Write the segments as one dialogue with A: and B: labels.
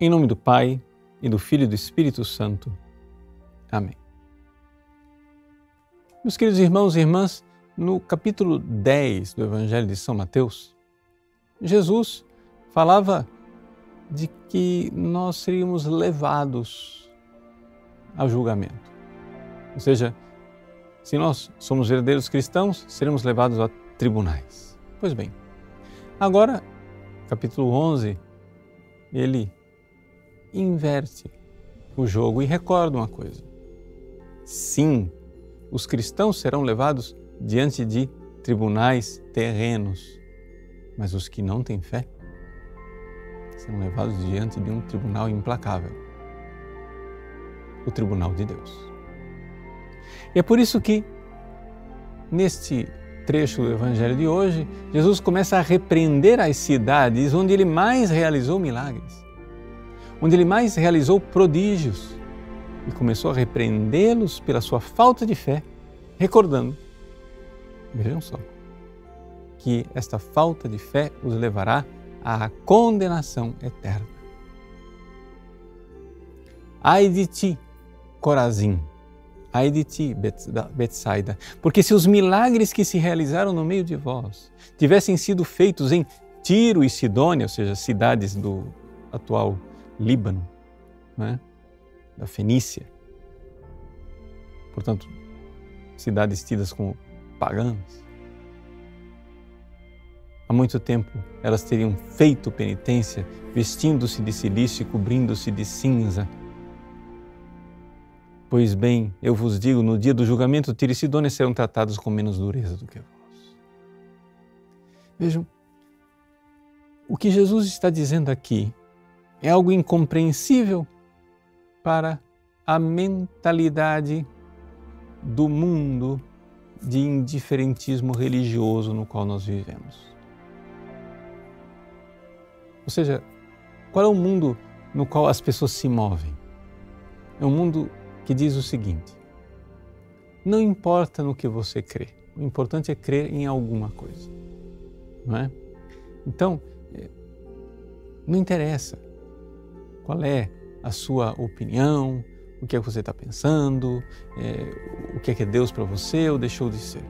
A: Em nome do Pai, e do Filho e do Espírito Santo. Amém. Meus queridos irmãos e irmãs, no capítulo 10 do Evangelho de São Mateus, Jesus falava de que nós seríamos levados ao julgamento. Ou seja, se nós somos verdadeiros cristãos, seremos levados a tribunais. Pois bem, agora, capítulo 11, ele inverte o jogo e recorda uma coisa. Sim, os cristãos serão levados diante de tribunais terrenos, mas os que não têm fé serão levados diante de um tribunal implacável o tribunal de Deus. E é por isso que, neste trecho do Evangelho de hoje, Jesus começa a repreender as cidades onde ele mais realizou milagres onde ele mais realizou prodígios e começou a repreendê-los pela sua falta de fé, recordando, vejam só, que esta falta de fé os levará à condenação eterna. Ai de ti, Corazim, ai de ti, Betsaida, porque se os milagres que se realizaram no meio de vós tivessem sido feitos em Tiro e Sidônia, ou seja, cidades do atual Líbano, né? da Fenícia. Portanto, cidades tidas como pagãs. Há muito tempo elas teriam feito penitência, vestindo-se de silício e cobrindo-se de cinza. Pois bem, eu vos digo, no dia do julgamento, Tiro e Sidônia serão tratados com menos dureza do que vós. Vejam, o que Jesus está dizendo aqui é algo incompreensível para a mentalidade do mundo de indiferentismo religioso no qual nós vivemos. Ou seja, qual é o mundo no qual as pessoas se movem? É um mundo que diz o seguinte: não importa no que você crê, o importante é crer em alguma coisa, não é? Então, é, não interessa qual é a sua opinião? O que é que você está pensando? É, o que é que é Deus para você ou deixou de ser?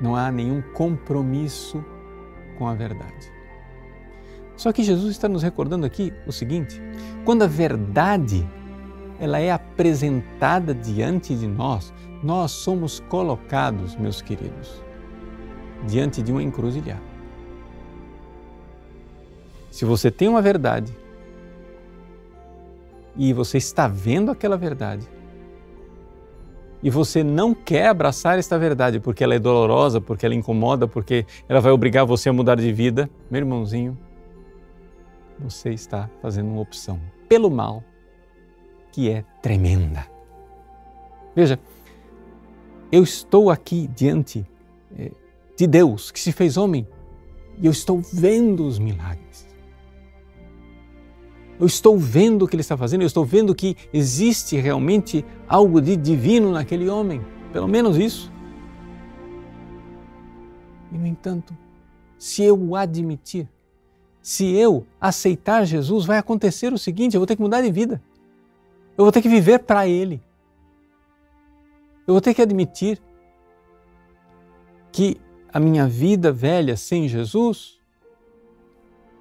A: Não há nenhum compromisso com a verdade. Só que Jesus está nos recordando aqui o seguinte: quando a verdade ela é apresentada diante de nós, nós somos colocados, meus queridos, diante de uma encruzilhada. Se você tem uma verdade e você está vendo aquela verdade e você não quer abraçar esta verdade porque ela é dolorosa, porque ela incomoda, porque ela vai obrigar você a mudar de vida, meu irmãozinho, você está fazendo uma opção pelo mal que é tremenda. Veja, eu estou aqui diante eh, de Deus que se fez homem e eu estou vendo os milagres. Eu estou vendo o que ele está fazendo, eu estou vendo que existe realmente algo de divino naquele homem, pelo menos isso. E, no entanto, se eu o admitir, se eu aceitar Jesus, vai acontecer o seguinte: eu vou ter que mudar de vida. Eu vou ter que viver para Ele. Eu vou ter que admitir que a minha vida velha sem Jesus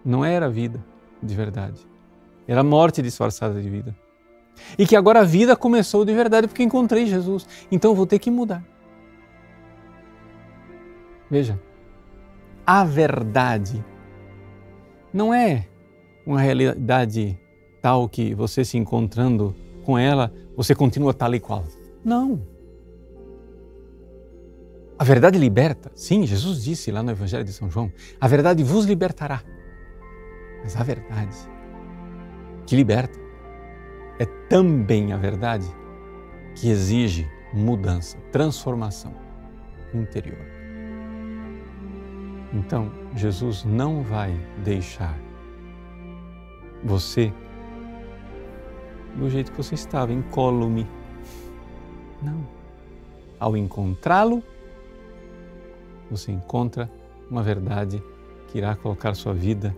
A: não era vida de verdade. Era morte disfarçada de vida. E que agora a vida começou de verdade porque encontrei Jesus. Então vou ter que mudar. Veja, a verdade não é uma realidade tal que você se encontrando com ela, você continua tal e qual. Não. A verdade liberta. Sim, Jesus disse lá no Evangelho de São João: a verdade vos libertará. Mas a verdade que liberta. É também a verdade que exige mudança, transformação interior. Então, Jesus não vai deixar você do jeito que você estava, incólume. Não. Ao encontrá-lo, você encontra uma verdade que irá colocar sua vida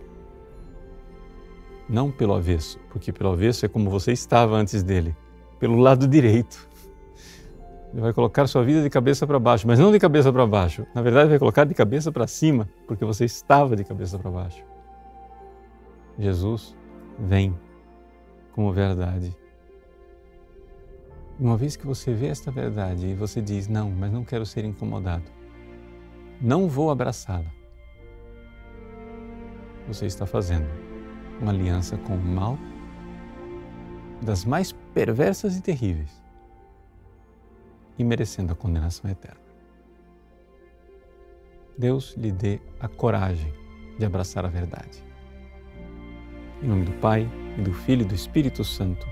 A: não pelo avesso, porque pelo avesso é como você estava antes dele, pelo lado direito. Ele vai colocar sua vida de cabeça para baixo, mas não de cabeça para baixo. Na verdade, vai colocar de cabeça para cima, porque você estava de cabeça para baixo. Jesus vem como verdade. Uma vez que você vê esta verdade e você diz: Não, mas não quero ser incomodado, não vou abraçá-la, você está fazendo uma aliança com o mal das mais perversas e terríveis e merecendo a condenação eterna. Deus lhe dê a coragem de abraçar a verdade. Em nome do Pai, e do Filho e do Espírito Santo.